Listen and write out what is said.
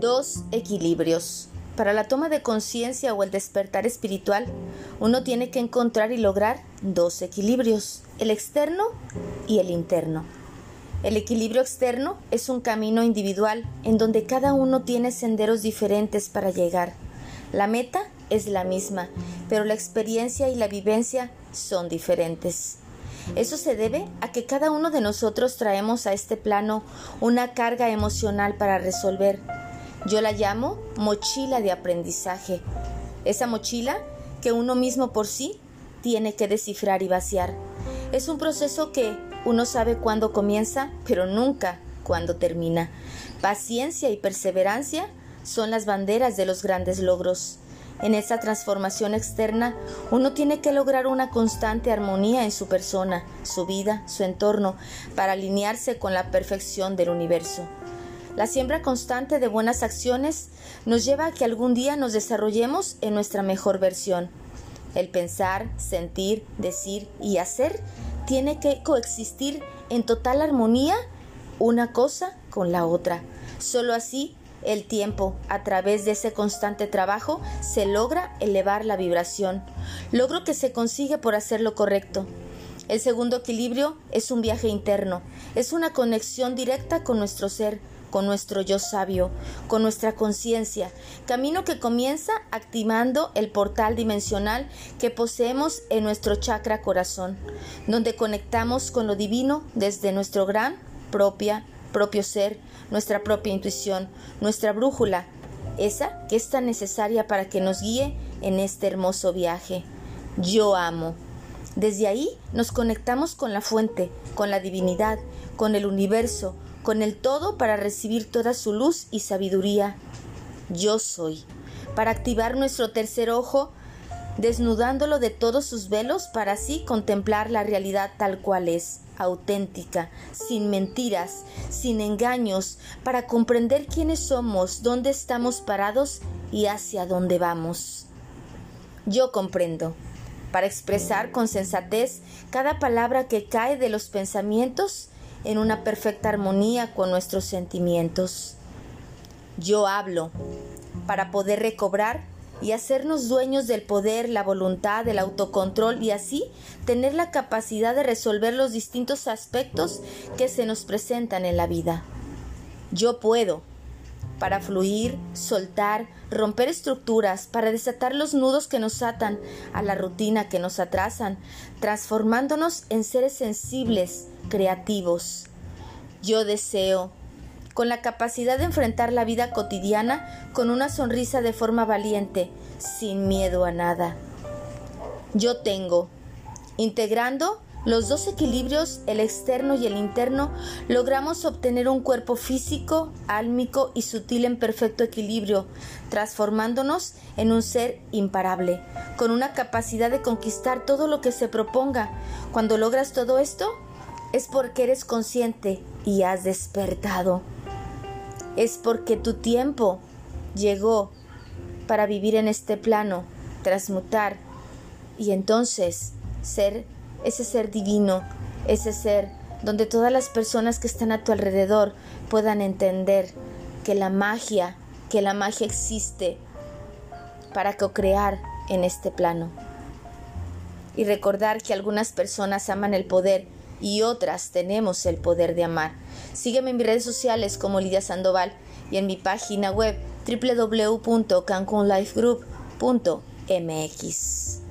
Dos equilibrios. Para la toma de conciencia o el despertar espiritual, uno tiene que encontrar y lograr dos equilibrios, el externo y el interno. El equilibrio externo es un camino individual en donde cada uno tiene senderos diferentes para llegar. La meta es la misma, pero la experiencia y la vivencia son diferentes. Eso se debe a que cada uno de nosotros traemos a este plano una carga emocional para resolver yo la llamo mochila de aprendizaje. Esa mochila que uno mismo por sí tiene que descifrar y vaciar. Es un proceso que uno sabe cuándo comienza, pero nunca cuándo termina. Paciencia y perseverancia son las banderas de los grandes logros. En esa transformación externa, uno tiene que lograr una constante armonía en su persona, su vida, su entorno, para alinearse con la perfección del universo. La siembra constante de buenas acciones nos lleva a que algún día nos desarrollemos en nuestra mejor versión. El pensar, sentir, decir y hacer tiene que coexistir en total armonía una cosa con la otra. Solo así el tiempo, a través de ese constante trabajo, se logra elevar la vibración, logro que se consigue por hacer lo correcto. El segundo equilibrio es un viaje interno, es una conexión directa con nuestro ser, con nuestro yo sabio, con nuestra conciencia, camino que comienza activando el portal dimensional que poseemos en nuestro chakra corazón, donde conectamos con lo divino desde nuestro gran propia propio ser, nuestra propia intuición, nuestra brújula, esa que es tan necesaria para que nos guíe en este hermoso viaje. Yo amo. Desde ahí nos conectamos con la fuente, con la divinidad, con el universo, con el todo para recibir toda su luz y sabiduría. Yo soy, para activar nuestro tercer ojo, desnudándolo de todos sus velos para así contemplar la realidad tal cual es, auténtica, sin mentiras, sin engaños, para comprender quiénes somos, dónde estamos parados y hacia dónde vamos. Yo comprendo, para expresar con sensatez cada palabra que cae de los pensamientos en una perfecta armonía con nuestros sentimientos. Yo hablo para poder recobrar y hacernos dueños del poder, la voluntad, del autocontrol y así tener la capacidad de resolver los distintos aspectos que se nos presentan en la vida. Yo puedo para fluir, soltar, romper estructuras, para desatar los nudos que nos atan a la rutina que nos atrasan, transformándonos en seres sensibles, creativos. Yo deseo, con la capacidad de enfrentar la vida cotidiana con una sonrisa de forma valiente, sin miedo a nada. Yo tengo, integrando los dos equilibrios, el externo y el interno, logramos obtener un cuerpo físico, álmico y sutil en perfecto equilibrio, transformándonos en un ser imparable, con una capacidad de conquistar todo lo que se proponga. Cuando logras todo esto, es porque eres consciente y has despertado. Es porque tu tiempo llegó para vivir en este plano, transmutar y entonces ser ese ser divino, ese ser donde todas las personas que están a tu alrededor puedan entender que la magia, que la magia existe para co-crear en este plano. Y recordar que algunas personas aman el poder y otras tenemos el poder de amar. Sígueme en mis redes sociales como Lidia Sandoval y en mi página web www.cancunlifegroup.mx.